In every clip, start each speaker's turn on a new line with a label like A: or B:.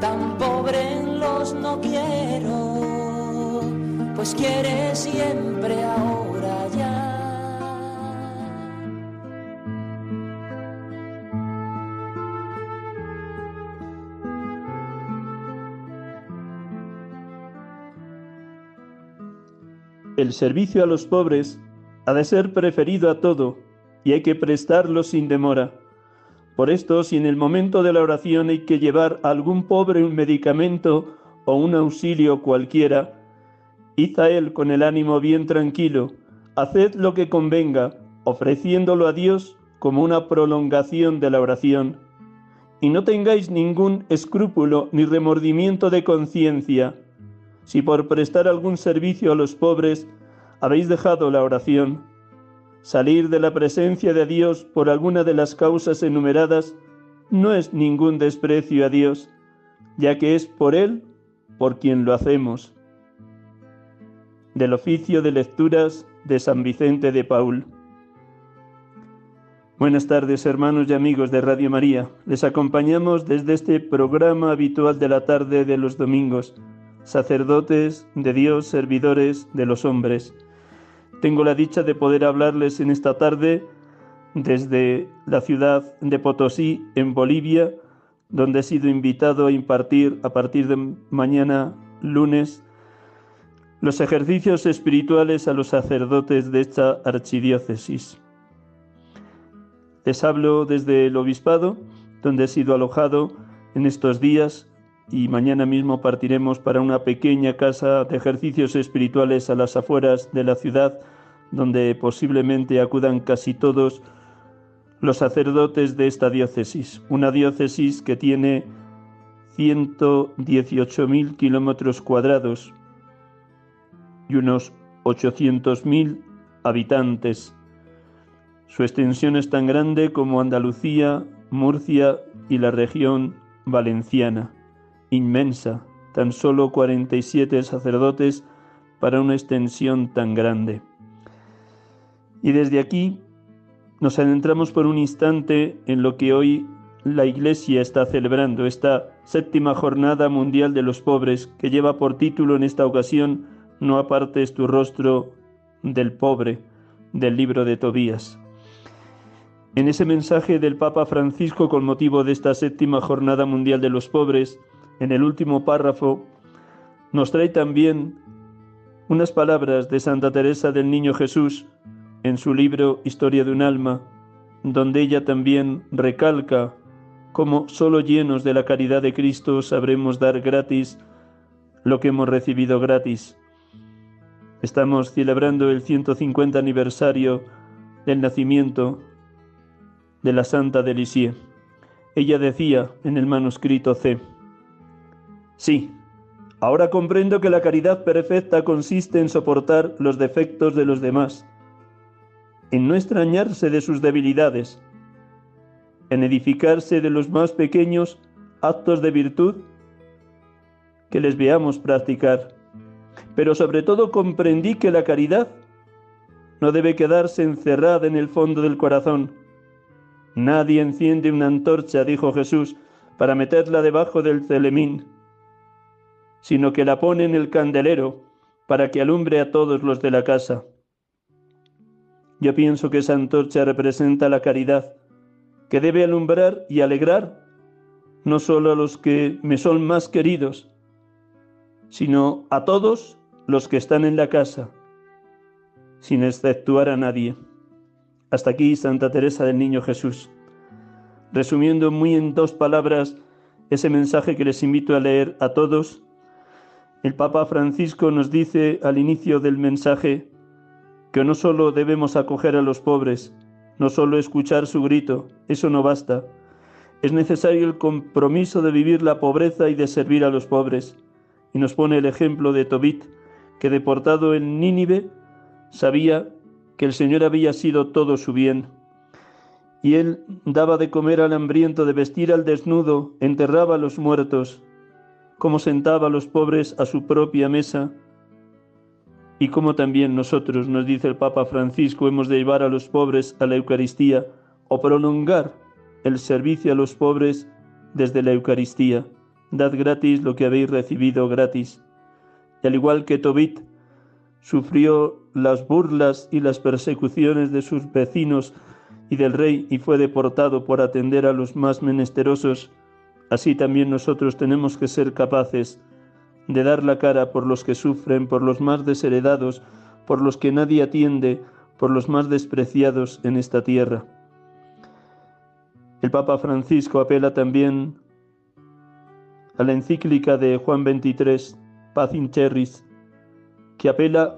A: tan pobre los no quiero, pues quiere siempre ahora ya.
B: El servicio a los pobres ha de ser preferido a todo y hay que prestarlo sin demora. Por esto, si en el momento de la oración hay que llevar a algún pobre un medicamento o un auxilio cualquiera, id a él con el ánimo bien tranquilo, haced lo que convenga, ofreciéndolo a Dios como una prolongación de la oración. Y no tengáis ningún escrúpulo ni remordimiento de conciencia, si por prestar algún servicio a los pobres habéis dejado la oración Salir de la presencia de Dios por alguna de las causas enumeradas no es ningún desprecio a Dios, ya que es por Él por quien lo hacemos. Del oficio de lecturas de San Vicente de Paul. Buenas tardes hermanos y amigos de Radio María. Les acompañamos desde este programa habitual de la tarde de los domingos, sacerdotes de Dios, servidores de los hombres. Tengo la dicha de poder hablarles en esta tarde desde la ciudad de Potosí, en Bolivia, donde he sido invitado a impartir a partir de mañana lunes los ejercicios espirituales a los sacerdotes de esta archidiócesis. Les hablo desde el obispado, donde he sido alojado en estos días y mañana mismo partiremos para una pequeña casa de ejercicios espirituales a las afueras de la ciudad, donde posiblemente acudan casi todos los sacerdotes de esta diócesis, una diócesis que tiene 118.000 kilómetros cuadrados y unos 800.000 habitantes. Su extensión es tan grande como Andalucía, Murcia y la región valenciana inmensa, tan solo 47 sacerdotes para una extensión tan grande. Y desde aquí nos adentramos por un instante en lo que hoy la Iglesia está celebrando, esta séptima jornada mundial de los pobres, que lleva por título en esta ocasión No apartes tu rostro del pobre, del libro de Tobías. En ese mensaje del Papa Francisco con motivo de esta séptima jornada mundial de los pobres, en el último párrafo, nos trae también unas palabras de Santa Teresa del Niño Jesús en su libro Historia de un alma, donde ella también recalca cómo solo llenos de la caridad de Cristo sabremos dar gratis lo que hemos recibido gratis. Estamos celebrando el 150 aniversario del nacimiento de la Santa de Lisieux. Ella decía en el manuscrito C, Sí, ahora comprendo que la caridad perfecta consiste en soportar los defectos de los demás, en no extrañarse de sus debilidades, en edificarse de los más pequeños actos de virtud que les veamos practicar. Pero sobre todo comprendí que la caridad no debe quedarse encerrada en el fondo del corazón. Nadie enciende una antorcha, dijo Jesús, para meterla debajo del celemín sino que la pone en el candelero para que alumbre a todos los de la casa. Yo pienso que esa antorcha representa la caridad, que debe alumbrar y alegrar no solo a los que me son más queridos, sino a todos los que están en la casa, sin exceptuar a nadie. Hasta aquí Santa Teresa del Niño Jesús. Resumiendo muy en dos palabras ese mensaje que les invito a leer a todos, el Papa Francisco nos dice al inicio del mensaje que no solo debemos acoger a los pobres, no solo escuchar su grito, eso no basta. Es necesario el compromiso de vivir la pobreza y de servir a los pobres. Y nos pone el ejemplo de Tobit, que deportado en Nínive sabía que el Señor había sido todo su bien. Y él daba de comer al hambriento, de vestir al desnudo, enterraba a los muertos, como sentaba a los pobres a su propia mesa, y como también nosotros, nos dice el Papa Francisco, hemos de llevar a los pobres a la Eucaristía o prolongar el servicio a los pobres desde la Eucaristía. Dad gratis lo que habéis recibido gratis. Y al igual que Tobit sufrió las burlas y las persecuciones de sus vecinos y del rey y fue deportado por atender a los más menesterosos, así también nosotros tenemos que ser capaces de dar la cara por los que sufren, por los más desheredados, por los que nadie atiende, por los más despreciados en esta tierra. El Papa Francisco apela también a la encíclica de Juan XXIII, Paz in Terris, que apela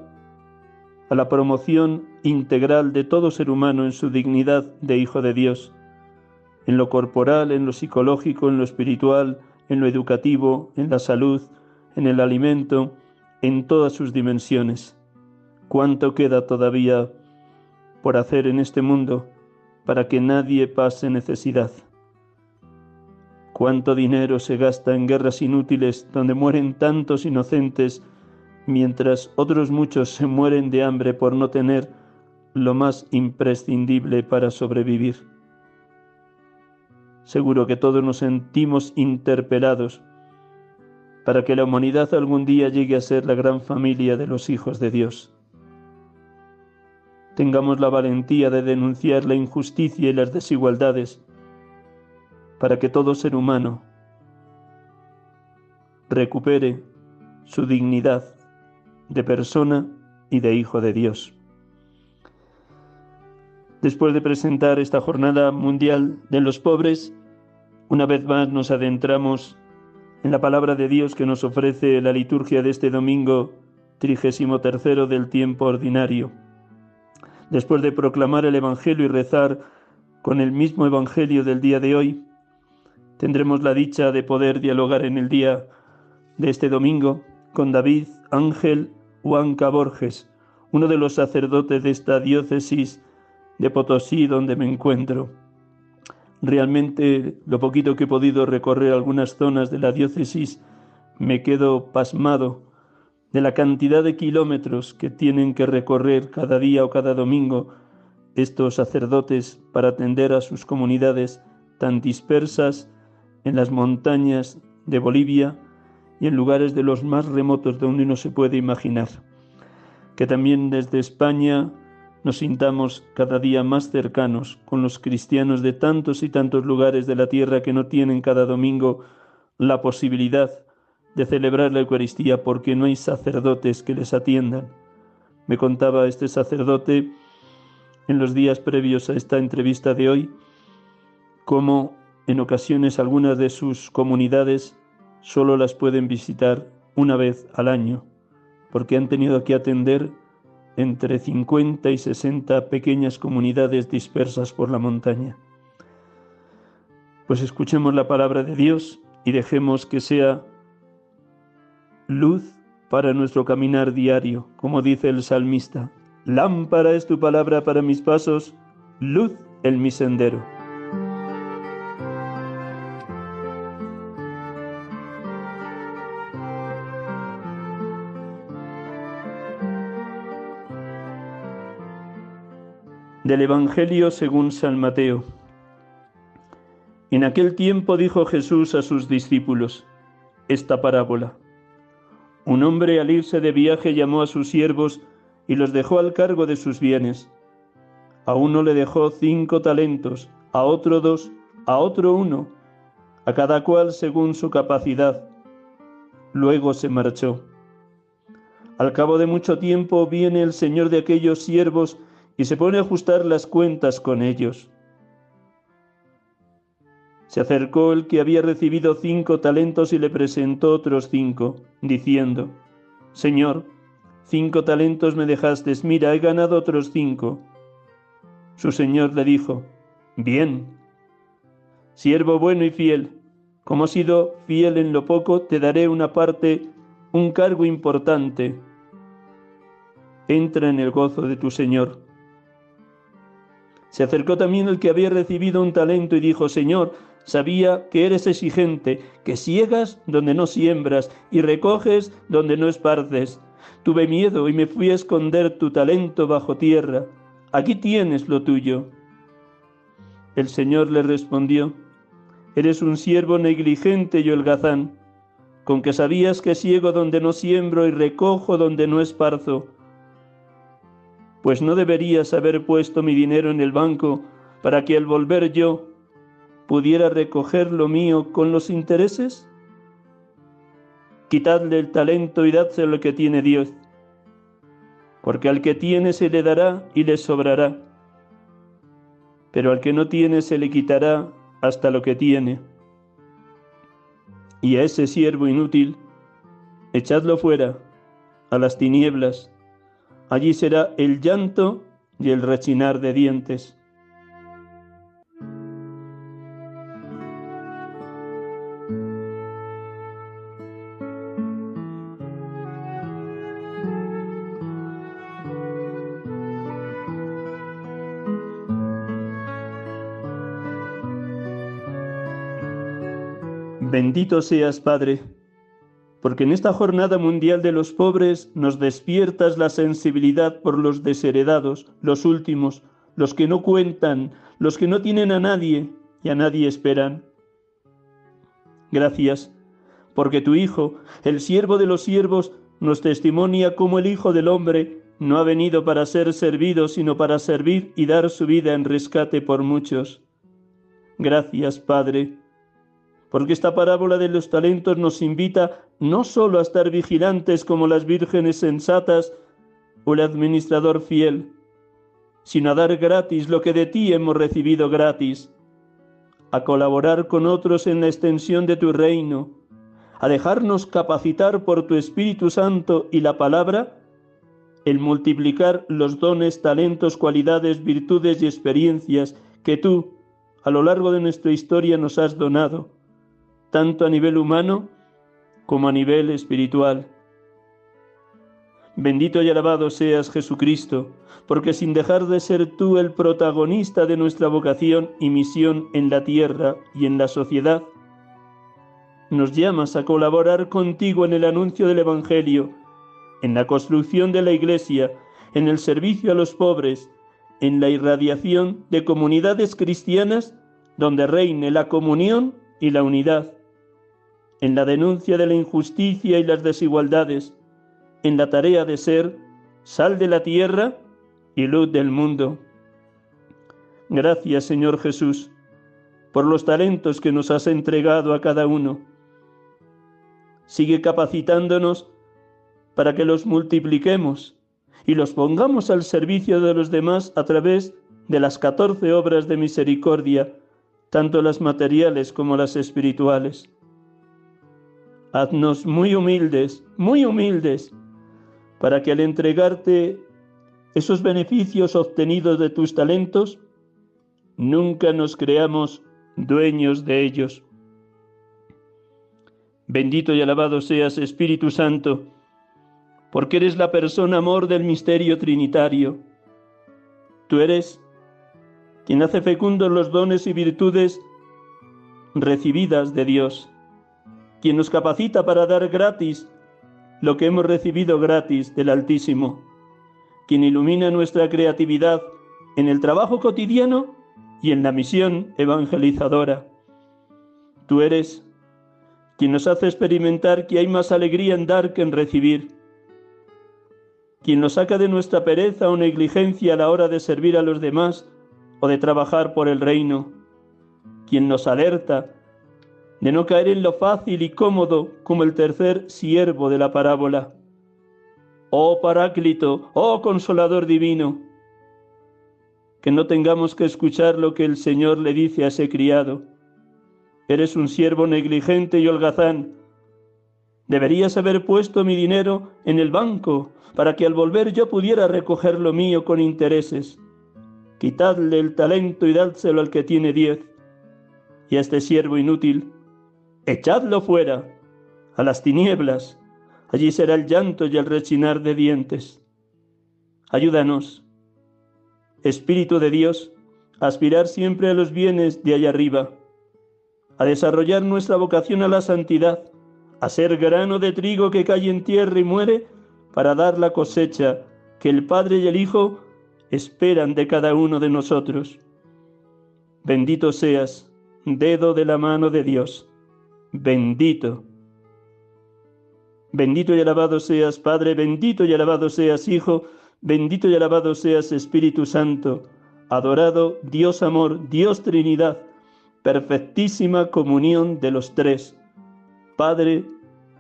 B: a la promoción integral de todo ser humano en su dignidad de Hijo de Dios, en lo corporal, en lo psicológico, en lo espiritual, en lo educativo, en la salud, en el alimento, en todas sus dimensiones. ¿Cuánto queda todavía por hacer en este mundo? para que nadie pase necesidad. Cuánto dinero se gasta en guerras inútiles donde mueren tantos inocentes, mientras otros muchos se mueren de hambre por no tener lo más imprescindible para sobrevivir. Seguro que todos nos sentimos interpelados para que la humanidad algún día llegue a ser la gran familia de los hijos de Dios tengamos la valentía de denunciar la injusticia y las desigualdades para que todo ser humano recupere su dignidad de persona y de hijo de Dios. Después de presentar esta jornada mundial de los pobres, una vez más nos adentramos en la palabra de Dios que nos ofrece la liturgia de este domingo trigésimo tercero del tiempo ordinario después de proclamar el Evangelio y rezar con el mismo Evangelio del día de hoy, tendremos la dicha de poder dialogar en el día de este domingo con David Ángel Huanca Borges, uno de los sacerdotes de esta diócesis de Potosí donde me encuentro. Realmente lo poquito que he podido recorrer algunas zonas de la diócesis me quedo pasmado de la cantidad de kilómetros que tienen que recorrer cada día o cada domingo estos sacerdotes para atender a sus comunidades tan dispersas en las montañas de Bolivia y en lugares de los más remotos de donde uno se puede imaginar. Que también desde España nos sintamos cada día más cercanos con los cristianos de tantos y tantos lugares de la tierra que no tienen cada domingo la posibilidad de celebrar la Eucaristía porque no hay sacerdotes que les atiendan. Me contaba este sacerdote en los días previos a esta entrevista de hoy cómo en ocasiones algunas de sus comunidades solo las pueden visitar una vez al año porque han tenido que atender entre 50 y 60 pequeñas comunidades dispersas por la montaña. Pues escuchemos la palabra de Dios y dejemos que sea luz para nuestro caminar diario, como dice el salmista. Lámpara es tu palabra para mis pasos, luz en mi sendero. Del Evangelio según San Mateo. En aquel tiempo dijo Jesús a sus discípulos esta parábola. Un hombre al irse de viaje llamó a sus siervos y los dejó al cargo de sus bienes. A uno le dejó cinco talentos, a otro dos, a otro uno, a cada cual según su capacidad. Luego se marchó. Al cabo de mucho tiempo viene el señor de aquellos siervos y se pone a ajustar las cuentas con ellos. Se acercó el que había recibido cinco talentos y le presentó otros cinco, diciendo, Señor, cinco talentos me dejaste, mira, he ganado otros cinco. Su señor le dijo, Bien, siervo bueno y fiel, como has sido fiel en lo poco, te daré una parte, un cargo importante. Entra en el gozo de tu Señor. Se acercó también el que había recibido un talento y dijo, Señor, sabía que eres exigente, que ciegas donde no siembras y recoges donde no esparces. Tuve miedo y me fui a esconder tu talento bajo tierra. Aquí tienes lo tuyo. El Señor le respondió, Eres un siervo negligente y holgazán, con que sabías que ciego donde no siembro y recojo donde no esparzo pues no deberías haber puesto mi dinero en el banco para que al volver yo pudiera recoger lo mío con los intereses? Quitadle el talento y dádselo lo que tiene Dios, porque al que tiene se le dará y le sobrará, pero al que no tiene se le quitará hasta lo que tiene. Y a ese siervo inútil, echadlo fuera, a las tinieblas, Allí será el llanto y el rechinar de dientes. Bendito seas, Padre porque en esta jornada mundial de los pobres nos despiertas la sensibilidad por los desheredados, los últimos, los que no cuentan, los que no tienen a nadie y a nadie esperan. Gracias, porque tu Hijo, el siervo de los siervos, nos testimonia cómo el Hijo del Hombre no ha venido para ser servido, sino para servir y dar su vida en rescate por muchos. Gracias, Padre, porque esta parábola de los talentos nos invita no solo a estar vigilantes como las vírgenes sensatas o el administrador fiel, sino a dar gratis lo que de ti hemos recibido gratis, a colaborar con otros en la extensión de tu reino, a dejarnos capacitar por tu Espíritu Santo y la palabra, el multiplicar los dones, talentos, cualidades, virtudes y experiencias que tú, a lo largo de nuestra historia, nos has donado tanto a nivel humano como a nivel espiritual. Bendito y alabado seas Jesucristo, porque sin dejar de ser tú el protagonista de nuestra vocación y misión en la tierra y en la sociedad, nos llamas a colaborar contigo en el anuncio del Evangelio, en la construcción de la Iglesia, en el servicio a los pobres, en la irradiación de comunidades cristianas donde reine la comunión y la unidad en la denuncia de la injusticia y las desigualdades, en la tarea de ser sal de la tierra y luz del mundo. Gracias, Señor Jesús, por los talentos que nos has entregado a cada uno. Sigue capacitándonos para que los multipliquemos y los pongamos al servicio de los demás a través de las catorce obras de misericordia, tanto las materiales como las espirituales. Haznos muy humildes, muy humildes, para que al entregarte esos beneficios obtenidos de tus talentos, nunca nos creamos dueños de ellos. Bendito y alabado seas, Espíritu Santo, porque eres la persona amor del misterio trinitario. Tú eres quien hace fecundos los dones y virtudes recibidas de Dios quien nos capacita para dar gratis lo que hemos recibido gratis del Altísimo, quien ilumina nuestra creatividad en el trabajo cotidiano y en la misión evangelizadora. Tú eres quien nos hace experimentar que hay más alegría en dar que en recibir, quien nos saca de nuestra pereza o negligencia a la hora de servir a los demás o de trabajar por el reino, quien nos alerta de no caer en lo fácil y cómodo como el tercer siervo de la parábola. Oh Paráclito, oh Consolador Divino, que no tengamos que escuchar lo que el Señor le dice a ese criado. Eres un siervo negligente y holgazán. Deberías haber puesto mi dinero en el banco para que al volver yo pudiera recoger lo mío con intereses. Quitadle el talento y dádselo al que tiene diez y a este siervo inútil, echadlo fuera, a las tinieblas, allí será el llanto y el rechinar de dientes. Ayúdanos, Espíritu de Dios, a aspirar siempre a los bienes de allá arriba, a desarrollar nuestra vocación a la santidad, a ser grano de trigo que cae en tierra y muere, para dar la cosecha que el Padre y el Hijo esperan de cada uno de nosotros. Bendito seas, dedo de la mano de Dios. Bendito. Bendito y alabado seas, Padre, bendito y alabado seas, Hijo, bendito y alabado seas, Espíritu Santo, adorado Dios amor, Dios Trinidad, perfectísima comunión de los tres, Padre,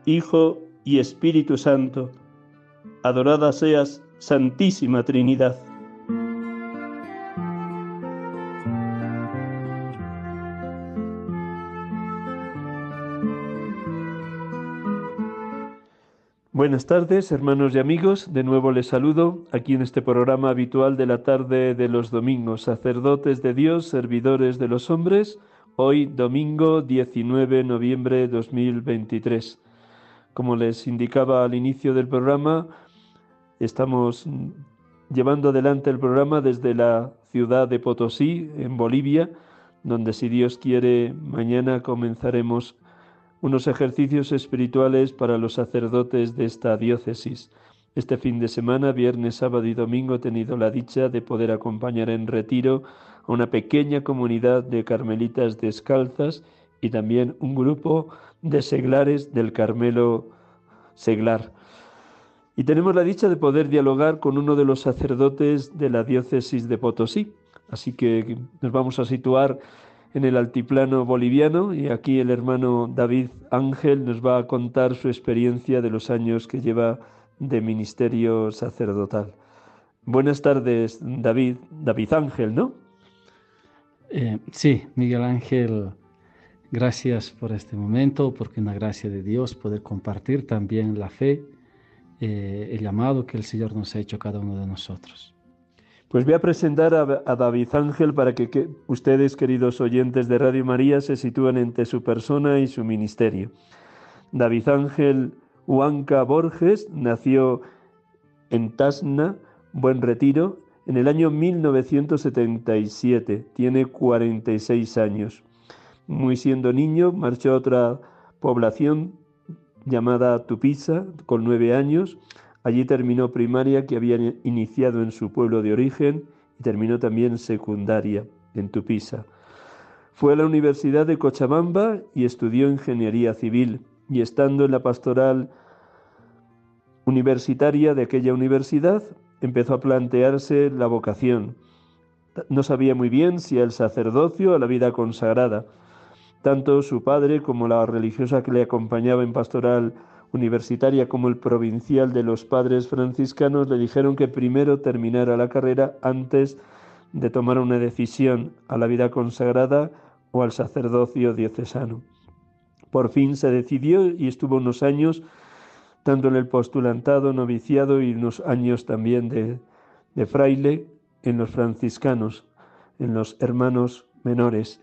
B: Hijo y Espíritu Santo. Adorada seas, Santísima Trinidad. Buenas tardes, hermanos y amigos. De nuevo les saludo aquí en este programa habitual de la tarde de los domingos, sacerdotes de Dios, servidores de los hombres. Hoy, domingo 19 de noviembre de 2023. Como les indicaba al inicio del programa, estamos llevando adelante el programa desde la ciudad de Potosí, en Bolivia, donde si Dios quiere, mañana comenzaremos unos ejercicios espirituales para los sacerdotes de esta diócesis. Este fin de semana, viernes, sábado y domingo, he tenido la dicha de poder acompañar en retiro a una pequeña comunidad de carmelitas descalzas y también un grupo de seglares del Carmelo Seglar. Y tenemos la dicha de poder dialogar con uno de los sacerdotes de la diócesis de Potosí. Así que nos vamos a situar en el altiplano boliviano y aquí el hermano David Ángel nos va a contar su experiencia de los años que lleva de ministerio sacerdotal. Buenas tardes, David, David Ángel, ¿no?
C: Eh, sí, Miguel Ángel, gracias por este momento, porque una gracia de Dios poder compartir también la fe, eh, el llamado que el Señor nos ha hecho a cada uno de nosotros.
B: Pues voy a presentar a, David Ángel para que, ustedes, queridos oyentes de Radio María, se sitúen entre su persona y su ministerio. David Ángel Huanca Borges nació en Tasna, Buen Retiro, en el año 1977. Tiene 46 años. Muy siendo niño, marchó a otra población llamada Tupiza con nueve años Allí terminó primaria que había iniciado en su pueblo de origen y terminó también secundaria en Tupisa. Fue a la Universidad de Cochabamba y estudió ingeniería civil y estando en la pastoral universitaria de aquella universidad empezó a plantearse la vocación. No sabía muy bien si el sacerdocio o la vida consagrada. Tanto su padre como la religiosa que le acompañaba en pastoral universitaria como el provincial de los padres franciscanos le dijeron que primero terminara la carrera antes de tomar una decisión a la vida consagrada o al sacerdocio diocesano. Por fin se decidió y estuvo unos años tanto en el postulantado, noviciado y unos años también de, de fraile en los franciscanos, en los hermanos menores.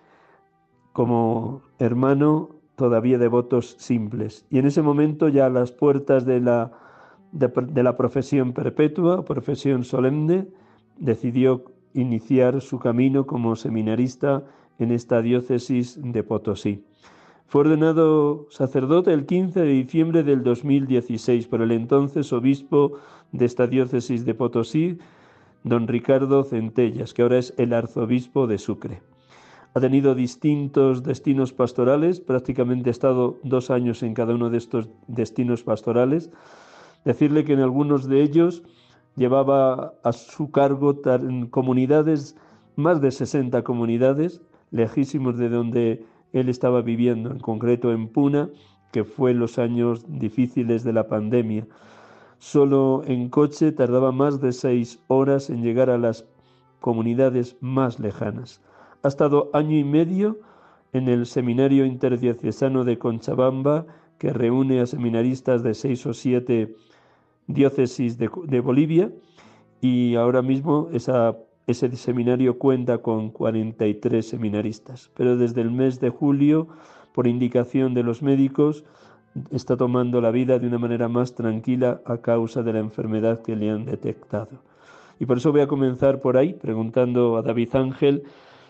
B: Como hermano todavía de votos simples. Y en ese momento ya a las puertas de la, de, la profesión perpetua, profesión solemne, decidió iniciar su camino como seminarista en esta diócesis de Potosí. Fue ordenado sacerdote el 15 de diciembre del 2016 por el entonces obispo de esta diócesis de Potosí, don Ricardo Centellas, que ahora es el arzobispo de Sucre ha tenido distintos destinos pastorales, prácticamente ha estado dos años en cada uno de estos destinos pastorales. Decirle que en algunos de ellos llevaba a su cargo comunidades, más de 60 comunidades, lejísimos de donde él estaba viviendo, en concreto en Puna, que fue los años difíciles de la pandemia. Solo en coche tardaba más de seis horas en llegar a las comunidades más lejanas. Ha estado año y medio en el Seminario Interdiocesano de Conchabamba, que reúne a seminaristas de seis o siete diócesis de, Bolivia, y ahora mismo ese seminario cuenta con 43 seminaristas, pero desde el mes de julio, por indicación de los médicos, está tomando la vida de una manera más tranquila a causa de la enfermedad que le han detectado. Y por eso voy a comenzar por ahí, preguntando a David Ángel,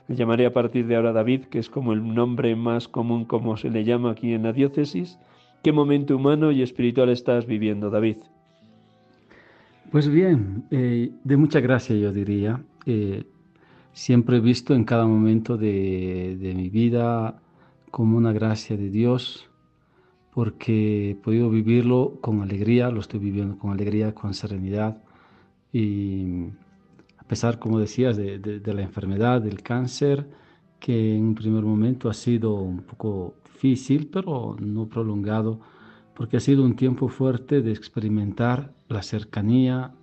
B: le llamaré a partir de ahora David, que es como el nombre más común como se le llama aquí en la diócesis. ¿Qué momento humano y espiritual estás viviendo, David?
C: Pues bien, eh, de mucha gracia yo diría. Eh, siempre he visto en cada momento de, mi vida como una gracia de Dios, porque he podido vivirlo con alegría, lo estoy viviendo con alegría, con serenidad. Y pesar, como decías, de, de la enfermedad, del cáncer, que en un primer momento ha sido un poco difícil, pero no prolongado, porque ha sido un tiempo fuerte de experimentar la cercanía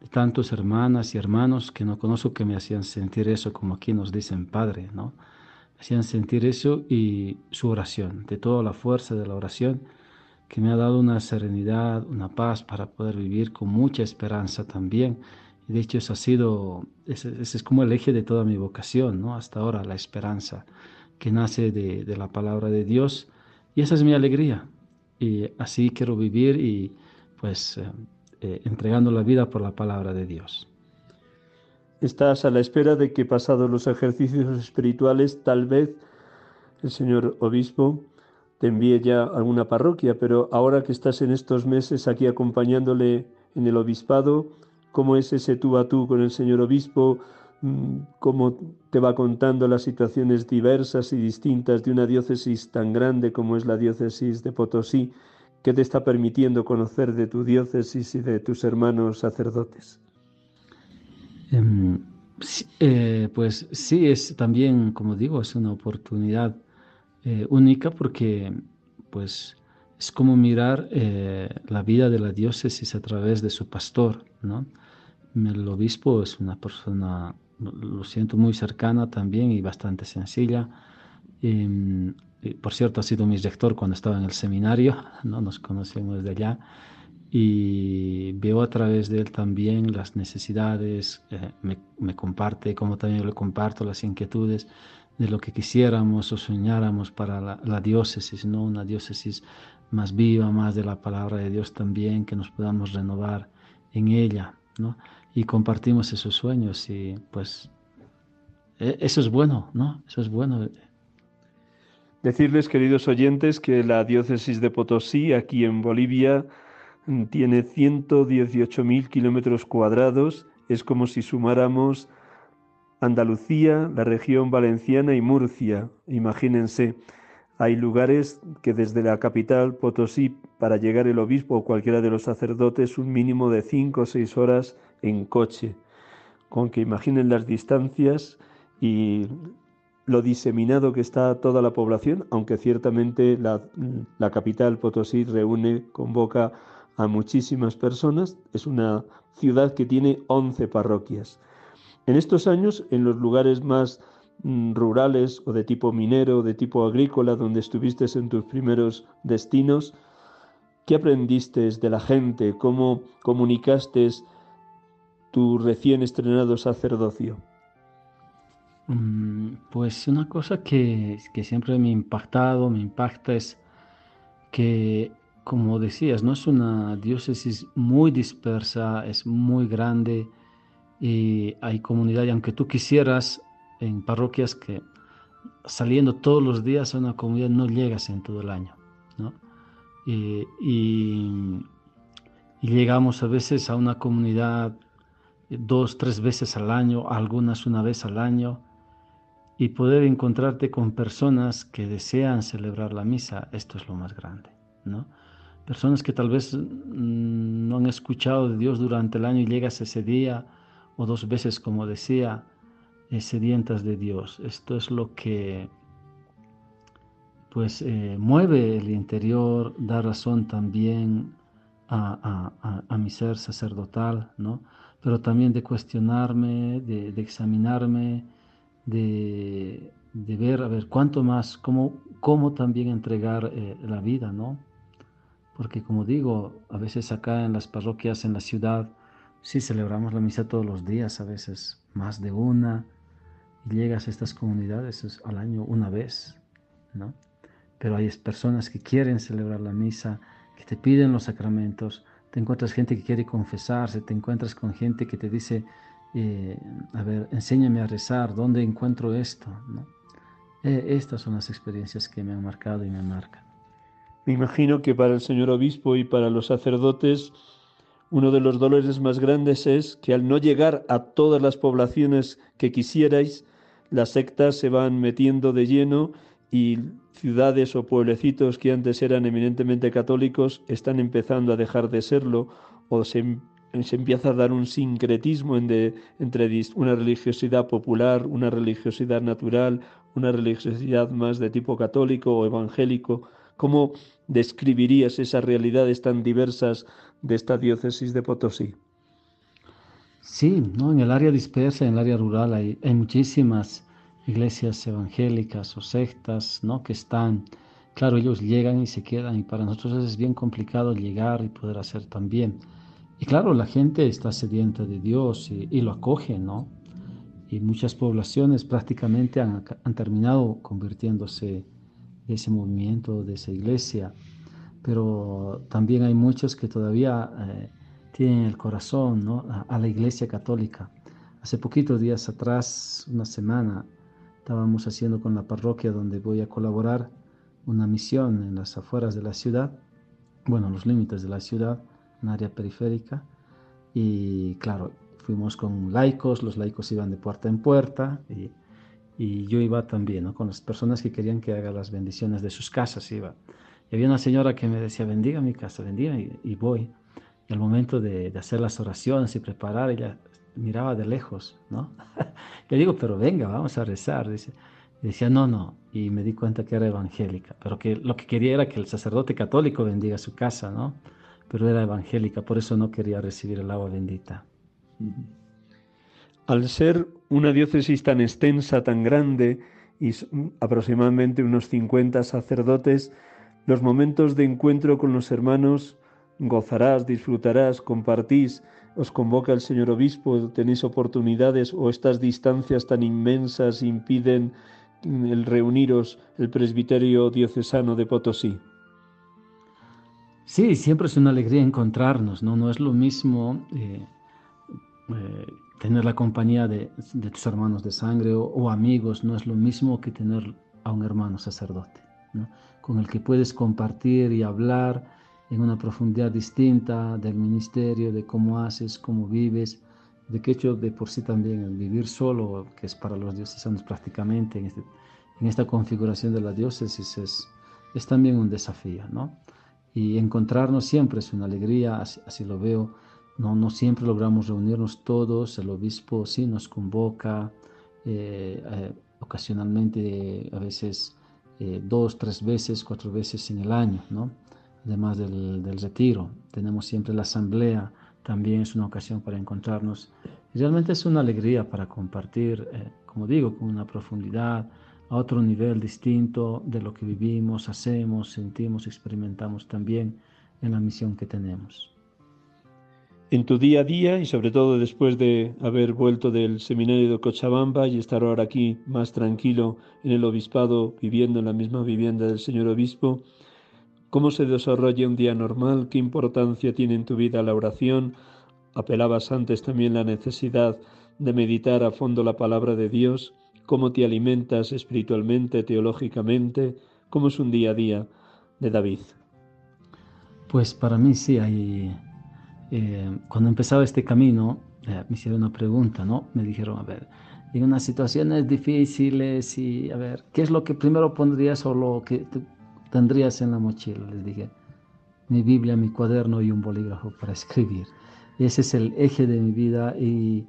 C: de tantos hermanas y hermanos que no conozco que me hacían sentir eso, como aquí nos dicen Padre, ¿no? Hacían sentir eso y su oración, de toda la fuerza de la oración, que me ha dado una serenidad, una paz para poder vivir con mucha esperanza también. De hecho, eso ha sido, ese, es como el eje de toda mi vocación, ¿no? Hasta ahora, la esperanza que nace de, de la palabra de Dios. Y esa es mi alegría. Y así quiero vivir y pues eh, eh, entregando la vida por la palabra de Dios.
B: Estás a la espera de que pasados los ejercicios espirituales, tal vez el señor obispo te envíe ya alguna parroquia, pero ahora que estás en estos meses aquí acompañándole en el obispado, ¿cómo es ese tú a tú con el señor obispo? Mm, ¿Cómo te va contando las situaciones diversas y distintas de una diócesis tan grande como es la diócesis de Potosí? ¿Qué te está permitiendo conocer de tu diócesis y de tus hermanos sacerdotes?
C: Em, eh, pues sí, es también, como digo, es una oportunidad eh, única porque pues es como mirar eh, la vida de la diócesis a través de su pastor, ¿no? El obispo es una persona, lo siento, muy cercana también y bastante sencilla. Em, por cierto, ha sido mi director cuando estaba en el seminario, ¿no? nos conocemos de allá, y veo a través de él también las necesidades, eh, me, comparte, como también le comparto las inquietudes de lo que quisiéramos o soñáramos para la, diócesis, ¿no? una diócesis más viva, más de la palabra de Dios también, que nos podamos renovar en ella, ¿no? y compartimos esos sueños y pues e, eso es bueno, ¿no? Eso es bueno.
B: Decirles, queridos oyentes, que la diócesis de Potosí, aquí en Bolivia, tiene 118.000 kilómetros cuadrados. Es como si sumáramos Andalucía, la región valenciana y Murcia. Imagínense, hay lugares que desde la capital, Potosí, para llegar el obispo o cualquiera de los sacerdotes, un mínimo de 5 o 6 horas en coche. Con que imaginen las distancias y lo diseminado que está toda la población, aunque ciertamente la, capital Potosí reúne, convoca a muchísimas personas, es una ciudad que tiene 11 parroquias. En estos años, en los lugares más rurales o de tipo minero, de tipo agrícola, donde estuviste en tus primeros destinos, ¿qué aprendiste de la gente? ¿Cómo comunicaste tu recién estrenado sacerdocio?
C: Mm, pues una cosa que, siempre me ha impactado, me impacta es que, como decías, no es una diócesis muy dispersa, es muy grande y hay comunidad, y aunque tú quisieras en parroquias que saliendo todos los días a una comunidad no llegas en todo el año, ¿no? y, y llegamos a veces a una comunidad dos, tres veces al año, algunas una vez al año, y poder encontrarte con personas que desean celebrar la misa, esto es lo más grande, ¿no? Personas que tal vez mm, no han escuchado de Dios durante el año y llegas ese día o dos veces, como decía, eh, sedientas de Dios. Esto es lo que pues eh, mueve el interior, da razón también a, mi ser sacerdotal, ¿no? Pero también de cuestionarme, de, de examinarme, de, ver, a ver, cuánto más, cómo, cómo también entregar eh, la vida, ¿no? Porque como digo, a veces acá en las parroquias, en la ciudad, Sí, celebramos la misa todos los días, a veces más de una, y llegas a estas comunidades al año una vez, ¿no? Pero hay personas que quieren celebrar la misa, que te piden los sacramentos, te encuentras gente que quiere confesarse, te encuentras con gente que te dice, eh, a ver, enséñame a rezar, ¿dónde encuentro esto? ¿no? Eh, estas son las experiencias que me han marcado y me marcan.
B: Me imagino que para el señor obispo y para los sacerdotes, uno de los dolores más grandes es que al no llegar a todas las poblaciones que quisierais, las sectas se van metiendo de lleno y ciudades o pueblecitos que antes eran eminentemente católicos están empezando a dejar de serlo o se, empieza a dar un sincretismo entre una religiosidad popular, una religiosidad natural, una religiosidad más de tipo católico o evangélico. ¿Cómo describirías esas realidades tan diversas de esta diócesis de Potosí?
C: Sí, ¿no? en el área dispersa, en el área rural, hay, muchísimas iglesias evangélicas o sectas ¿no? que están, claro, ellos llegan y se quedan y para nosotros es bien complicado llegar y poder hacer también. Y claro, la gente está sedienta de Dios y, lo acoge, ¿no? Y muchas poblaciones prácticamente han, han terminado convirtiéndose de ese movimiento, de esa iglesia, pero también hay muchos que todavía eh, tienen el corazón ¿no? a, la iglesia católica. Hace poquitos días atrás, una semana, estábamos haciendo con la parroquia donde voy a colaborar una misión en las afueras de la ciudad, bueno, los límites de la ciudad, un área periférica, y claro, fuimos con laicos, los laicos iban de puerta en puerta, y y yo iba también, ¿no? Con las personas que querían que haga las bendiciones de sus casas, iba. Y había una señora que me decía, bendiga mi casa, bendiga, y, voy. Al momento de, hacer las oraciones y preparar, ella miraba de lejos, ¿no? Le digo, pero venga, vamos a rezar. Dice, decía, no, no. Y me di cuenta que era evangélica, pero que lo que quería era que el sacerdote católico bendiga su casa, ¿no? Pero era evangélica, por eso no quería recibir el agua bendita.
B: Al ser una diócesis tan extensa, tan grande, y aproximadamente unos 50 sacerdotes, los momentos de encuentro con los hermanos gozarás, disfrutarás, compartís, os convoca el señor obispo, tenéis oportunidades o estas distancias tan inmensas impiden el reuniros el presbiterio diocesano de Potosí.
C: Sí, siempre es una alegría encontrarnos, ¿no? No es lo mismo eh, eh, tener la compañía de, tus hermanos de sangre o, amigos no es lo mismo que tener a un hermano sacerdote, con el que puedes compartir y hablar en una profundidad distinta del ministerio, de cómo haces, cómo vives, de que hecho de por sí también el vivir solo, que es para los diocesanos prácticamente en, este, en esta configuración de la diócesis, es, es también un desafío, ¿no? Y encontrarnos siempre es una alegría, así lo veo, no, no siempre logramos reunirnos todos, el obispo sí nos convoca eh, eh, ocasionalmente, a veces eh, dos, tres veces, cuatro veces en el año, ¿no? Además del, del, retiro. Tenemos siempre la asamblea, también es una ocasión para encontrarnos. realmente es una alegría para compartir, como digo, con una profundidad, a otro nivel distinto de lo que vivimos, hacemos, sentimos, experimentamos también en la misión que tenemos
B: en tu día a día y sobre todo después de haber vuelto del seminario de Cochabamba y estar ahora aquí más tranquilo en el obispado viviendo en la misma vivienda del señor obispo, ¿cómo se desarrolla un día normal? ¿Qué importancia tiene en tu vida la oración? Apelabas antes también la necesidad de meditar a fondo la palabra de Dios. ¿Cómo te alimentas espiritualmente, teológicamente? ¿Cómo es un día a día de David?
C: Pues para mí sí hay eh, cuando empezaba este camino, eh, me hicieron una pregunta, ¿no? Me dijeron, a ver, en unas situaciones difíciles y, a ver, ¿qué es lo que primero pondrías o lo que tendrías en la mochila? Les dije, mi Biblia, mi cuaderno y un bolígrafo para escribir. Ese es el eje de mi vida y,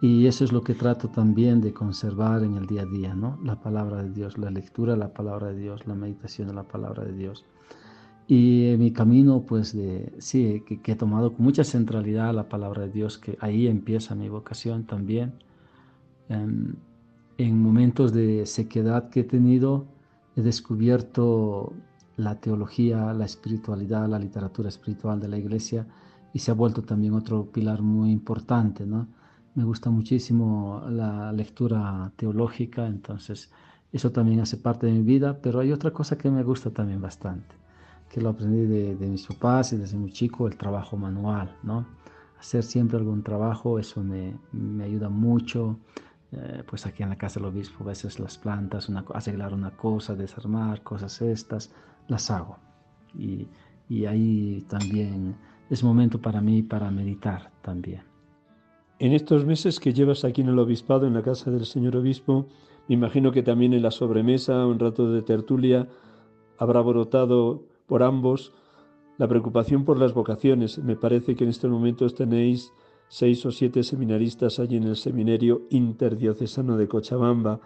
C: y eso es lo que trato también de conservar en el día a día, ¿no? La palabra de Dios, la lectura la palabra de Dios, la meditación de la palabra de Dios. Y mi camino, pues de, sí, que, he tomado con mucha centralidad la palabra de Dios, que ahí empieza mi vocación también. En, en momentos de sequedad que he tenido, he descubierto la teología, la espiritualidad, la literatura espiritual de la iglesia y se ha vuelto también otro pilar muy importante, ¿no? Me gusta muchísimo la lectura teológica, entonces eso también hace parte de mi vida, pero hay otra cosa que me gusta también bastante, que lo aprendí de, de mis papás y desde muy chico, el trabajo manual, ¿no? Hacer siempre algún trabajo, eso me, me ayuda mucho. Eh, pues aquí en la casa del obispo a veces las plantas, una, arreglar una cosa, desarmar cosas estas, las hago. Y, y ahí también es momento para mí para meditar también.
B: En estos meses que llevas aquí en el obispado, en la casa del señor obispo, me imagino que también en la sobremesa, un rato de tertulia, habrá brotado por ambos la preocupación por las vocaciones. Me parece que en estos momentos tenéis seis o siete seminaristas allí en el seminario interdiocesano de Cochabamba.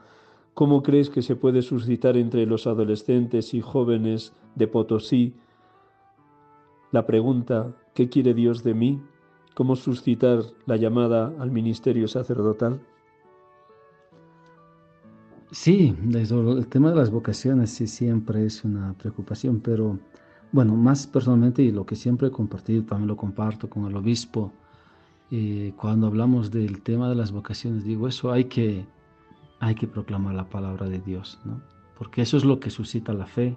B: ¿Cómo crees que se puede suscitar entre los adolescentes y jóvenes de Potosí la pregunta ¿qué quiere Dios de mí? ¿Cómo suscitar la llamada al ministerio sacerdotal?
C: Sí, el tema de las vocaciones sí siempre es una preocupación, pero bueno, más personalmente y lo que siempre he compartido, también lo comparto con el obispo, eh, cuando hablamos del tema de las vocaciones, digo, eso hay que, hay que proclamar la palabra de Dios, ¿no? porque eso es lo que suscita la fe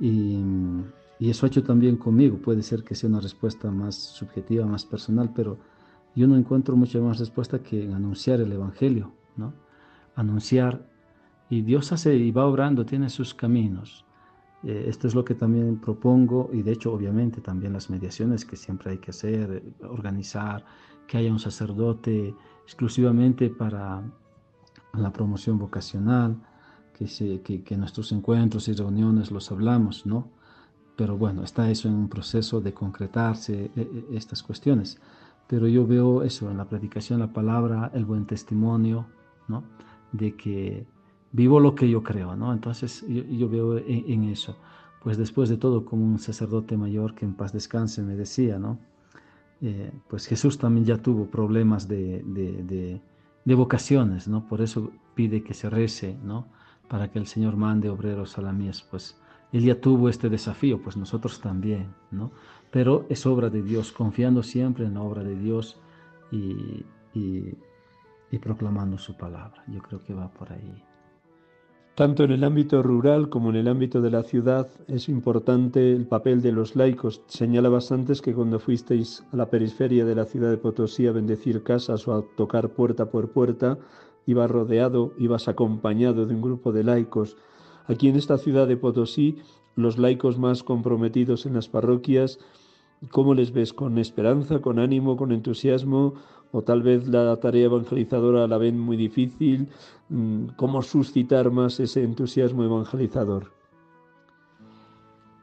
C: y y eso ha hecho también conmigo. Puede ser que sea una respuesta más subjetiva, más personal, pero yo no encuentro mucha más respuesta que anunciar el Evangelio, ¿no? Anunciar. Y Dios hace y va obrando, tiene sus caminos. Eh, esto es lo que también propongo y de hecho obviamente también las mediaciones que siempre hay que hacer, organizar, que haya un sacerdote exclusivamente para la promoción vocacional, que, se, que, que nuestros encuentros y reuniones los hablamos, ¿no? pero bueno, está eso en un proceso de concretarse e, e, estas cuestiones. Pero yo veo eso en la predicación, la palabra, el buen testimonio, ¿no? De que vivo lo que yo creo, ¿no? Entonces yo, veo en, eso. Pues después de todo, como un sacerdote mayor que en paz descanse me decía, ¿no? Eh, pues Jesús también ya tuvo problemas de, de, vocaciones, ¿no? Por eso pide que se rece, ¿no? Para que el Señor mande obreros a la mies, pues él ya tuvo este desafío, pues nosotros también, ¿no? Pero es obra de Dios, confiando siempre en la obra de Dios y, y, proclamando su palabra. Yo creo que va por ahí.
B: Tanto en el ámbito rural como en el ámbito de la ciudad es importante el papel de los laicos. Señalabas antes que cuando fuisteis a la periferia de la ciudad de Potosí a bendecir casas o a tocar puerta por puerta, ibas rodeado, ibas acompañado de un grupo de laicos. Aquí en esta ciudad de Potosí, los laicos más comprometidos en las parroquias, ¿cómo les ves? ¿Con esperanza, con ánimo, con entusiasmo? ¿O tal vez la tarea evangelizadora la ven muy difícil? Mm, ¿Cómo suscitar más ese entusiasmo evangelizador?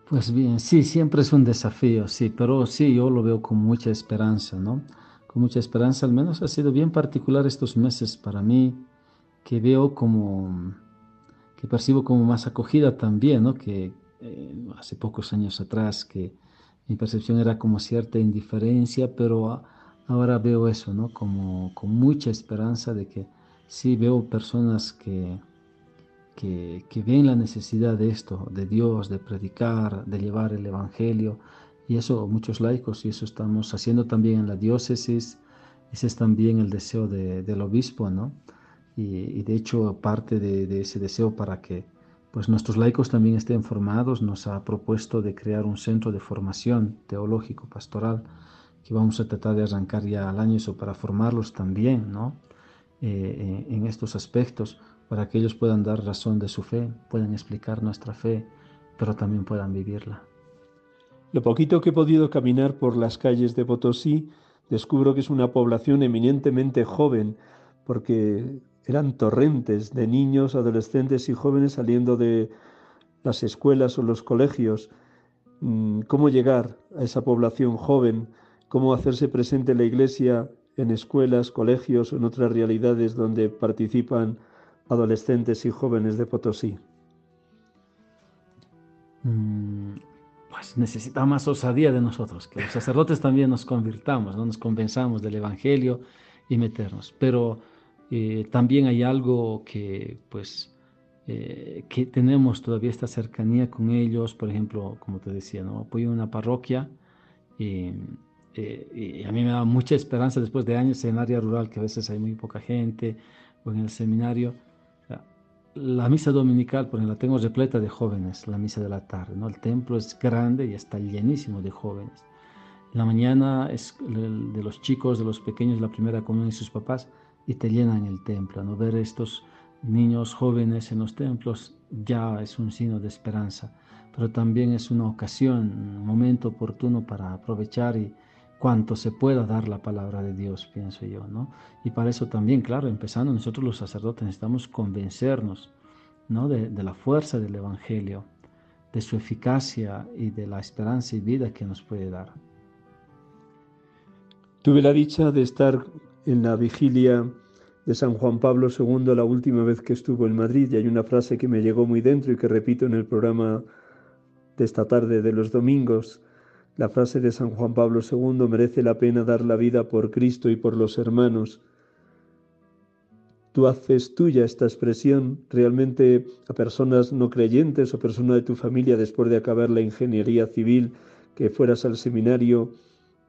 C: Pues bien, sí, siempre es un desafío, sí, pero sí, yo lo veo con mucha esperanza, ¿no? Con mucha esperanza, al menos ha sido bien particular estos meses para mí, que veo como que percibo como más acogida también, ¿no? que eh, hace pocos años atrás que mi percepción era como cierta indiferencia, pero ahora veo eso, ¿no? como con mucha esperanza de que sí veo personas que, que, ven la necesidad de esto, de Dios, de predicar, de llevar el Evangelio, y eso muchos laicos, y eso estamos haciendo también en la diócesis, ese es también el deseo de, del obispo, ¿no? y, de hecho parte de, ese deseo para que pues nuestros laicos también estén formados nos ha propuesto de crear un centro de formación teológico pastoral que vamos a tratar de arrancar ya al año eso para formarlos también ¿no? Eh, en estos aspectos para que ellos puedan dar razón de su fe puedan explicar nuestra fe pero también puedan vivirla
B: lo poquito que he podido caminar por las calles de Potosí descubro que es una población eminentemente joven porque eran torrentes de niños, adolescentes y jóvenes saliendo de las escuelas o los colegios. Mm, ¿Cómo llegar a esa población joven? ¿Cómo hacerse presente en la iglesia, en escuelas, colegios en otras realidades donde participan adolescentes y jóvenes de Potosí?
C: Mm, pues necesita más osadía de nosotros, que los sacerdotes también nos convirtamos, no nos convenzamos del Evangelio y meternos. Pero eh, también hay algo que, pues, eh, que tenemos todavía esta cercanía con ellos, por ejemplo, como te decía, ¿no? apoyo en una parroquia, y a mí me da mucha esperanza después de años en área rural, que a veces hay muy poca gente, o en el seminario. La misa dominical, pues la tengo repleta de jóvenes, la misa de la tarde, ¿no? El templo es grande y está llenísimo de jóvenes. La mañana es de los chicos, de los pequeños, la primera comunión y sus papás, y te llenan el templo, ¿no? Ver estos niños jóvenes en los templos ya es un signo de esperanza, pero también es una ocasión, un momento oportuno para aprovechar y cuanto se pueda dar la palabra de Dios, pienso yo, ¿no? Y para eso también, claro, empezando nosotros los sacerdotes necesitamos convencernos, ¿no? De, de la fuerza del Evangelio, de su eficacia y de la esperanza y vida que nos puede dar.
B: Tuve la dicha de estar en la vigilia de San Juan Pablo II la última vez que estuvo en Madrid y hay una frase que me llegó muy dentro y que repito en el programa de esta tarde de los domingos la frase de San Juan Pablo II merece la pena dar la vida por Cristo y por los hermanos. Tú haces tuya esta expresión realmente a personas no creyentes o personas de tu familia después de acabar la ingeniería civil, que fueras al seminario,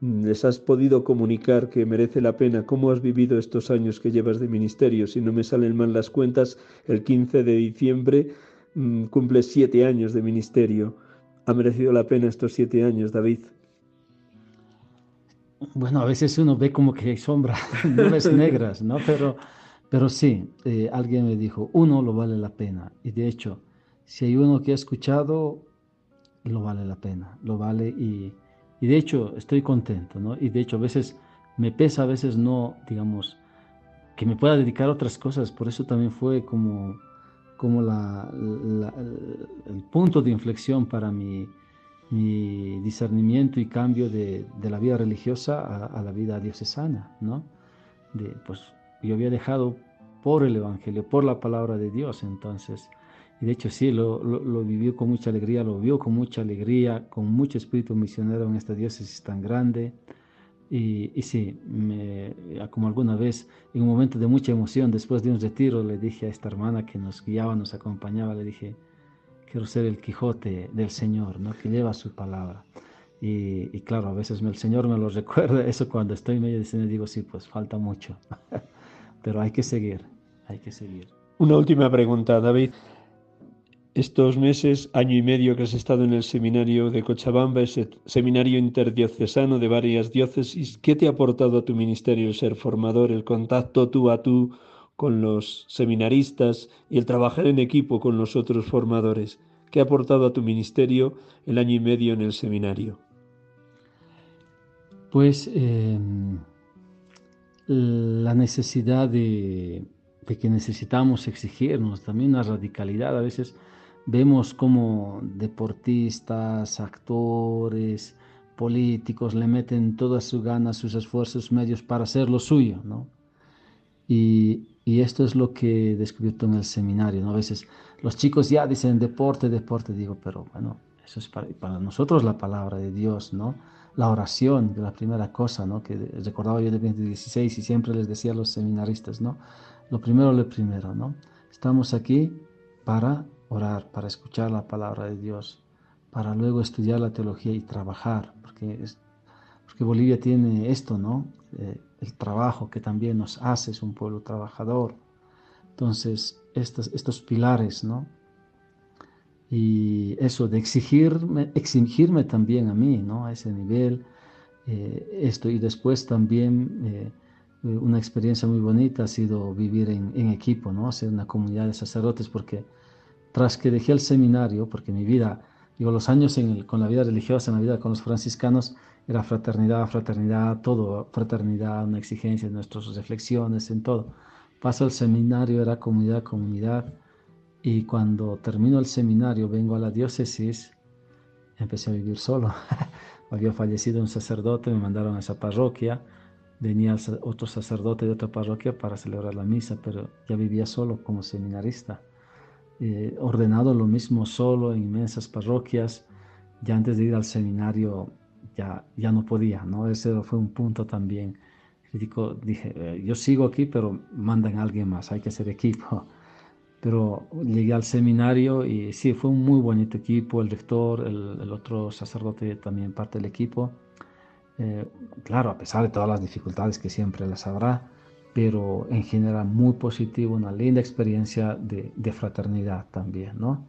B: les has podido comunicar que merece la pena. ¿Cómo has vivido estos años que llevas de ministerio? Si no me salen mal las cuentas, el 15 de diciembre mm, cumple siete años de ministerio. ¿Ha merecido la pena estos siete años, David?
C: Bueno, a veces uno ve como que hay sombra, nubes negras, ¿no? Pero, pero sí, eh, alguien me dijo, uno lo vale la pena. Y de hecho, si hay uno que ha escuchado, lo vale la pena, lo vale y, y de hecho estoy contento, ¿no? Y de hecho a veces me pesa, a veces no, digamos, que me pueda dedicar a otras cosas. Por eso también fue como como la, el punto de inflexión para mi, mi discernimiento y cambio de, de la vida religiosa a, la vida diocesana, ¿no? De, pues yo había dejado por el Evangelio, por la palabra de Dios, entonces, y de hecho sí, lo, lo, lo vivió con mucha alegría, lo vio con mucha alegría, con mucho espíritu misionero en esta diócesis tan grande, y, sí, me, como alguna vez, en un momento de mucha emoción, después de un retiro, le dije a esta hermana que nos guiaba, nos acompañaba, le dije, quiero ser el Quijote del Señor, ¿no? que lleva su palabra. Y, claro, a veces el Señor me lo recuerda, eso cuando estoy medio diciendo, digo, sí, pues falta mucho, pero hay que seguir, hay que seguir.
B: Una última pregunta, David estos meses, año y medio que has estado en el seminario de Cochabamba, ese seminario interdiocesano de varias diócesis, ¿qué te ha aportado a tu ministerio el ser formador, el contacto tú a tú con los seminaristas y el trabajar en equipo con los otros formadores? ¿Qué ha aportado a tu ministerio el año y medio en el seminario?
C: Pues em, la necesidad de, de que necesitamos exigirnos, también una radicalidad a veces vemos como deportistas, actores, políticos le meten todas sus ganas, sus esfuerzos, medios para hacer lo suyo, ¿no? Y, y, esto es lo que he descubierto en el seminario, ¿no? A veces los chicos ya dicen deporte, deporte, digo, pero bueno, eso es para, para nosotros la palabra de Dios, ¿no? La oración, la primera cosa, ¿no? Que recordaba yo de 2016 y siempre les decía a los seminaristas, ¿no? Lo primero, lo primero, ¿no? Estamos aquí para orar, para escuchar la palabra de Dios, para luego estudiar la teología y trabajar, porque, es, porque Bolivia tiene esto, ¿no? Eh, el trabajo que también nos hace, es un pueblo trabajador. Entonces, estos, estos pilares, ¿no? Y eso de exigirme, exigirme también a mí, ¿no? A ese nivel, eh, esto. Y después también eh, una experiencia muy bonita ha sido vivir en, en equipo, ¿no? Hacer una comunidad de sacerdotes, porque tras que dejé el seminario, porque mi vida, digo, los años con la vida religiosa, en la vida con los franciscanos, era fraternidad, fraternidad, todo, fraternidad, una exigencia en nuestras reflexiones, en todo. Paso el seminario, era comunidad, comunidad, y cuando termino el seminario, vengo a la diócesis, empecé a vivir solo. Había fallecido un sacerdote, me mandaron a esa parroquia, venía otro sacerdote de otra parroquia para celebrar la misa, pero ya vivía solo como seminarista. Eh, ordenado lo mismo solo en inmensas parroquias. Ya antes de ir al seminario ya, ya no podía, ¿no? Ese fue un punto también crítico. Dije, eh, yo sigo aquí, pero mandan a alguien más, hay que hacer equipo. Pero llegué al seminario y sí, fue un muy bonito equipo, el rector, el, el otro sacerdote también parte del equipo. Eh, claro, a pesar de todas las dificultades que siempre las habrá, pero en general muy positivo, una linda experiencia de, fraternidad también, ¿no?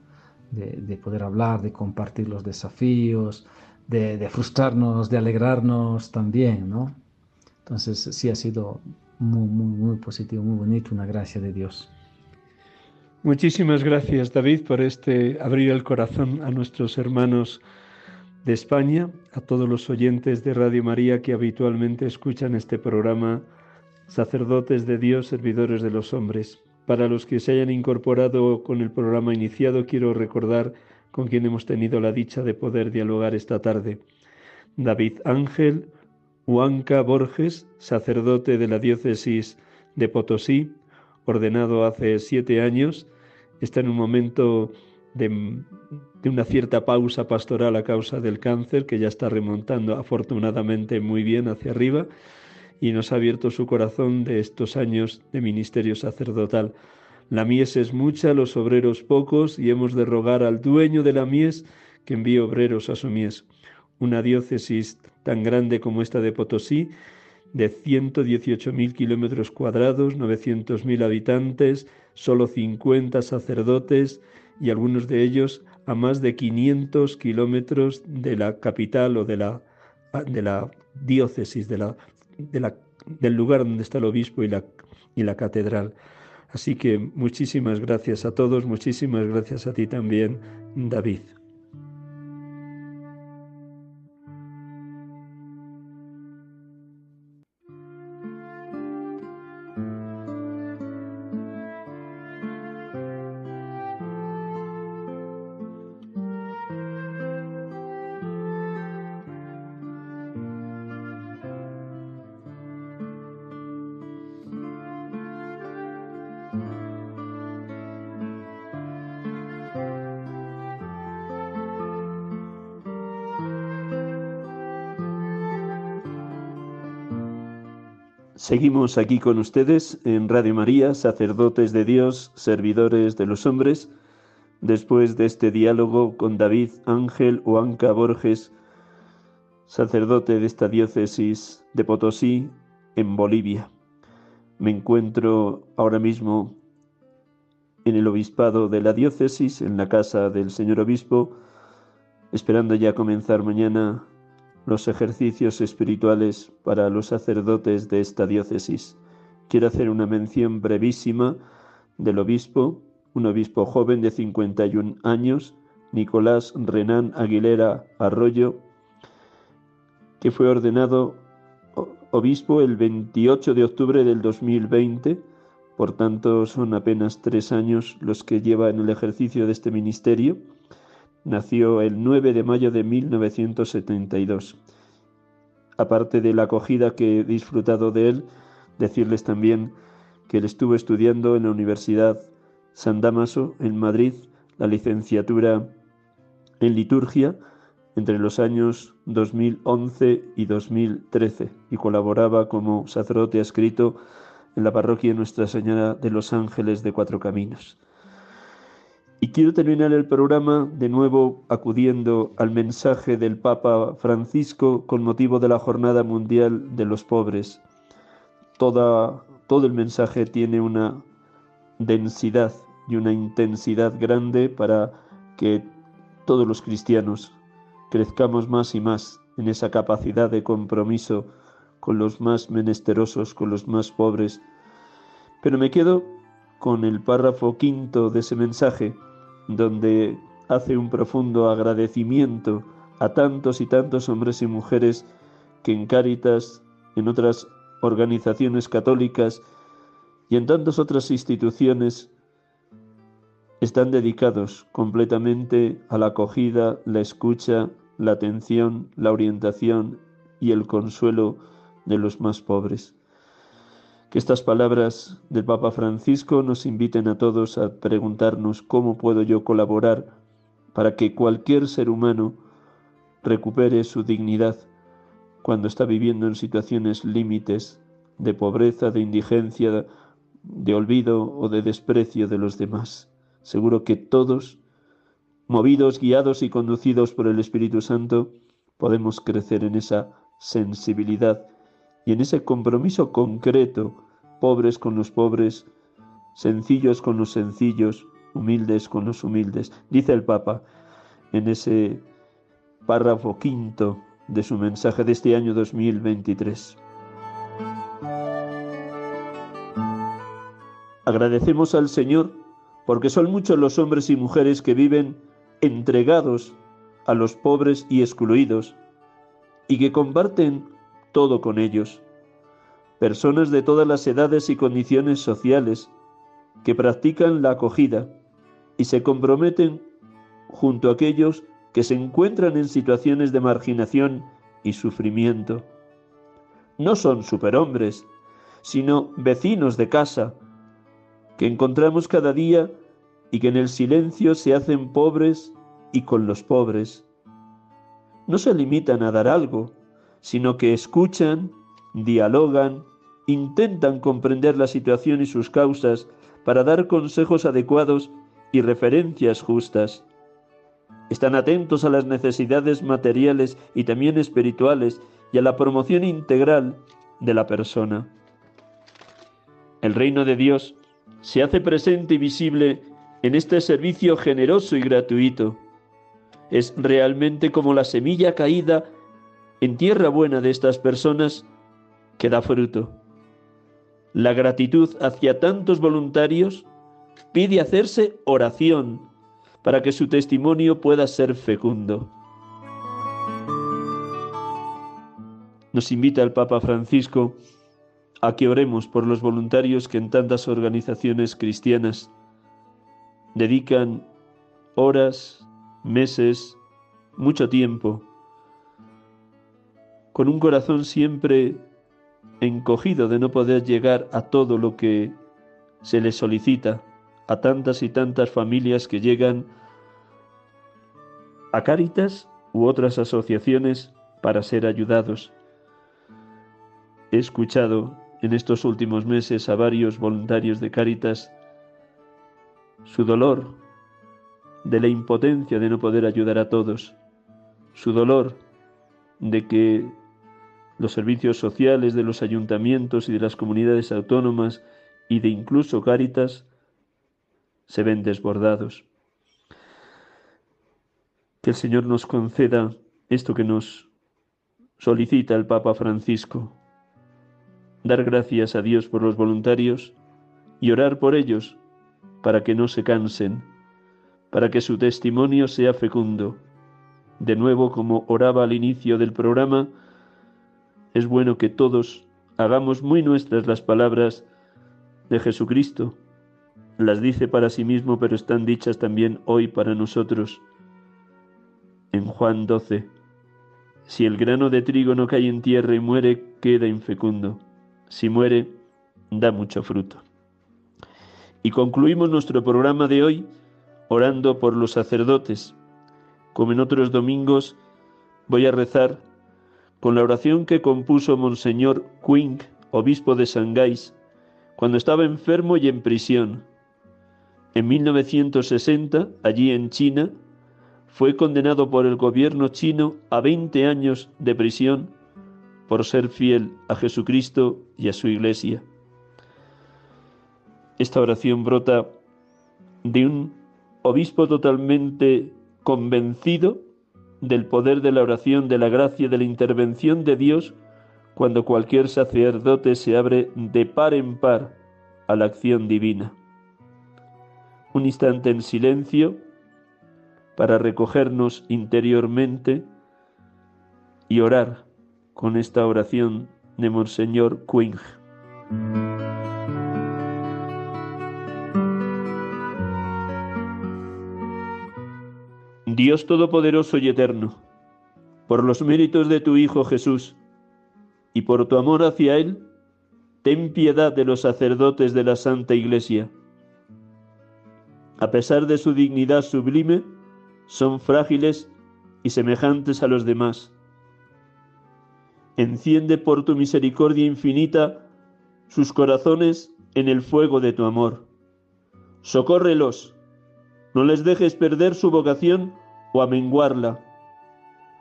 C: De, poder hablar, de compartir los desafíos, de, frustrarnos, de alegrarnos también, ¿no? Entonces sí ha sido muy, muy, muy positivo, muy bonito, una gracia de Dios.
B: Muchísimas gracias David por este abrir el corazón a nuestros hermanos de España, a todos los oyentes de Radio María que habitualmente escuchan este programa sacerdotes de Dios, servidores de los hombres. Para los que se hayan incorporado con el programa iniciado, quiero recordar con quien hemos tenido la dicha de poder dialogar esta tarde. David Ángel Huanca Borges, sacerdote de la diócesis de Potosí, ordenado hace siete años, está en un momento de, de, una cierta pausa pastoral a causa del cáncer, que ya está remontando afortunadamente muy bien hacia arriba y nos ha abierto su corazón de estos años de ministerio sacerdotal. La mies es mucha, los obreros pocos, y hemos de rogar al dueño de la mies que envíe obreros a su mies. Una diócesis tan grande como esta de Potosí, de 118.000 kilómetros cuadrados, 900.000 habitantes, solo 50 sacerdotes y algunos de ellos a más de 500 kilómetros de la capital o de la, de la diócesis, de la del lugar donde está el obispo y la, y la catedral. Así que muchísimas gracias a todos, muchísimas gracias a ti también, David. Seguimos aquí con ustedes en Radio María, sacerdotes de Dios, servidores de los hombres, después de este diálogo con David Ángel Huanca Borges, sacerdote de esta diócesis de Potosí, en Bolivia. Me encuentro ahora mismo en el obispado de la diócesis, en la casa del señor obispo, esperando ya comenzar mañana los ejercicios espirituales para los sacerdotes de esta diócesis. Quiero hacer una mención brevísima del obispo, un obispo joven de 51 años, Nicolás Renán Aguilera Arroyo, que fue ordenado obispo el 28 de octubre del 2020, por tanto son apenas tres años los que lleva en el ejercicio de este ministerio Nació el 9 de mayo de 1972. Aparte de la acogida que he disfrutado de él, decirles también que él estuvo estudiando en la Universidad San Damaso en Madrid la licenciatura en liturgia entre los años 2011 y 2013 y colaboraba como sacerdote escrito en la parroquia Nuestra Señora de los Ángeles de Cuatro Caminos. Y quiero terminar el programa de nuevo acudiendo al mensaje del Papa Francisco con motivo de la Jornada Mundial de los Pobres. Toda, todo el mensaje tiene una densidad y una intensidad grande para que todos los cristianos crezcamos más y más en esa capacidad de compromiso con los más menesterosos, con los más pobres. Pero me quedo con el párrafo quinto de ese mensaje donde hace un profundo agradecimiento a tantos y tantos hombres y mujeres que en Cáritas, en otras organizaciones católicas y en tantas otras instituciones están dedicados completamente a la acogida, la escucha, la atención, la orientación y el consuelo de los más pobres. Que estas palabras del Papa Francisco nos inviten a todos a preguntarnos cómo puedo yo colaborar para que cualquier ser humano recupere su dignidad cuando está viviendo en situaciones límites de pobreza, de indigencia, de olvido o de desprecio de los demás. Seguro que todos, movidos, guiados y conducidos por el Espíritu Santo, podemos crecer en esa sensibilidad y en ese compromiso concreto, pobres con los pobres, sencillos con los sencillos, humildes con los humildes. Dice el Papa en ese párrafo quinto de su mensaje de este año 2023. Agradecemos al Señor porque son muchos los hombres y mujeres que viven entregados a los pobres y excluidos y que comparten todo con ellos. Personas de todas las edades y condiciones sociales que practican la acogida y se comprometen junto a aquellos que se encuentran en situaciones de marginación y sufrimiento. No son superhombres, sino vecinos de casa, que encontramos cada día y que en el silencio se hacen pobres y con los pobres. No se limitan a dar algo, sino que escuchan, dialogan, intentan comprender la situación y sus causas para dar consejos adecuados y referencias justas. Están atentos a las necesidades materiales y también espirituales y a la promoción integral de la persona. El reino de Dios se hace presente y visible en este servicio generoso y gratuito. Es realmente como la semilla caída en tierra buena de estas personas que da fruto. La gratitud hacia tantos voluntarios pide hacerse oración para que su testimonio pueda ser fecundo. Nos invita el Papa Francisco a que oremos por los voluntarios que en tantas organizaciones cristianas dedican horas, meses, mucho tiempo, con un corazón siempre encogido de no poder llegar a todo lo que se les solicita a tantas y tantas familias que llegan a Cáritas u otras asociaciones para ser ayudados. He escuchado en estos últimos meses a varios voluntarios de Cáritas su dolor de la impotencia de no poder ayudar a todos, su dolor de que los servicios sociales de los ayuntamientos y de las comunidades autónomas y de incluso Cáritas se ven desbordados. Que el Señor nos conceda esto que nos solicita el Papa Francisco, dar gracias a Dios por los voluntarios y orar por ellos para que no se cansen, para que su testimonio sea fecundo. De nuevo, como oraba al inicio del programa, es bueno que todos hagamos muy nuestras las palabras de Jesucristo, las dice para sí mismo, pero están dichas también hoy para nosotros. En Juan 12, si el grano de trigo no cae en tierra y muere, queda infecundo. Si muere, da mucho fruto. Y concluimos nuestro programa de hoy orando por los sacerdotes. Como en otros domingos, voy a rezar con la oración que compuso Monseñor Quing, obispo de Shanghái, cuando estaba enfermo y en prisión en 1960, allí en China, fue condenado por el gobierno chino a 20 años de prisión por ser fiel a Jesucristo y a su iglesia. Esta oración brota de un obispo totalmente convencido del poder de la oración, de la gracia, de la intervención de Dios, cuando cualquier sacerdote se abre de par en par a la acción divina un instante en silencio para recogernos interiormente y orar con esta oración de Monseñor Quing. Dios Todopoderoso y Eterno, por los méritos de tu Hijo Jesús y por tu amor hacia Él, ten piedad de los sacerdotes de la Santa Iglesia a pesar de su dignidad sublime, son frágiles y semejantes a los demás. Enciende por tu misericordia infinita sus corazones en el fuego de tu amor. Socórrelos, no les dejes perder su vocación o amenguarla.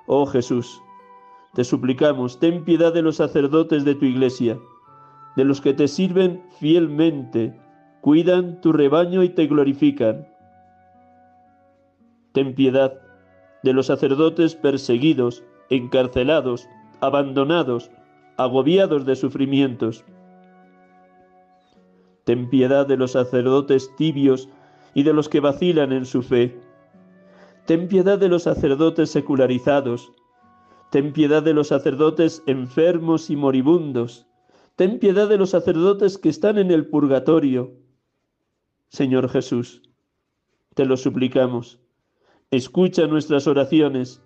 B: Oh Jesús, te suplicamos, ten piedad de los sacerdotes de tu iglesia, de los que te sirven fielmente, cuidan tu rebaño y te glorifican. Ten piedad de los sacerdotes perseguidos, encarcelados, abandonados, agobiados de sufrimientos. Ten piedad de los sacerdotes tibios y de los que vacilan en su fe. Ten piedad de los sacerdotes secularizados. Ten piedad de los sacerdotes enfermos y moribundos. Ten piedad de los sacerdotes que están en el purgatorio. Señor Jesús, te lo suplicamos. Escucha nuestras oraciones.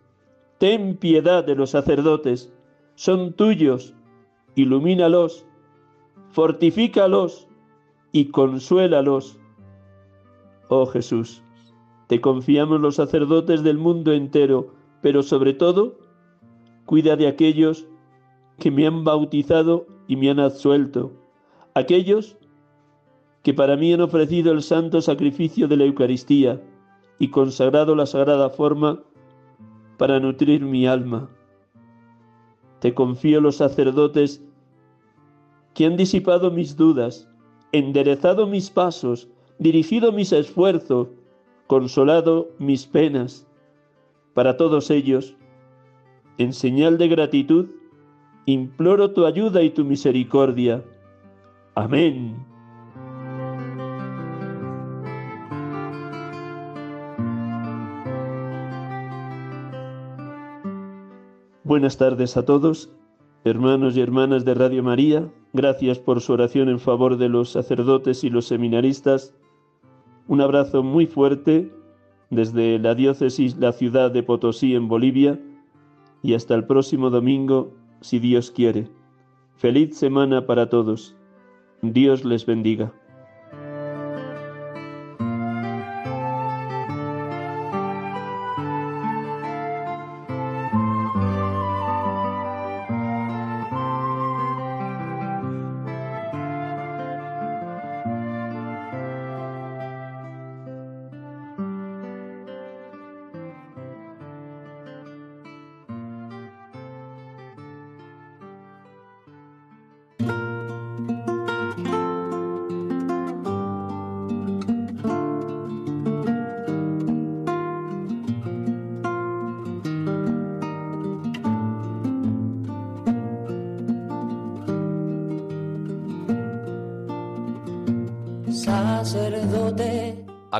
B: Ten piedad de los sacerdotes. Son tuyos. Ilumínalos. Fortifícalos y consuélalos. Oh Jesús, te confiamos los sacerdotes del mundo entero, pero sobre todo, cuida de aquellos que me han bautizado y me han absuelto, aquellos que para mí han ofrecido el santo sacrificio de la Eucaristía y consagrado la sagrada forma para nutrir mi alma. Te confío los sacerdotes que han disipado mis dudas, enderezado mis pasos, dirigido mis esfuerzos, consolado mis penas. Para todos ellos, en señal de gratitud, imploro tu ayuda y tu misericordia. Amén. Buenas tardes a todos, hermanos y hermanas de Radio María. Gracias por su oración en favor de los sacerdotes y los seminaristas. Un abrazo muy fuerte desde la diócesis, la ciudad de Potosí en Bolivia y hasta el próximo domingo, si Dios quiere. Feliz semana para todos. Dios les bendiga.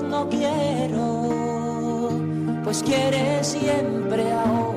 A: no quiero, pues quiere siempre ahora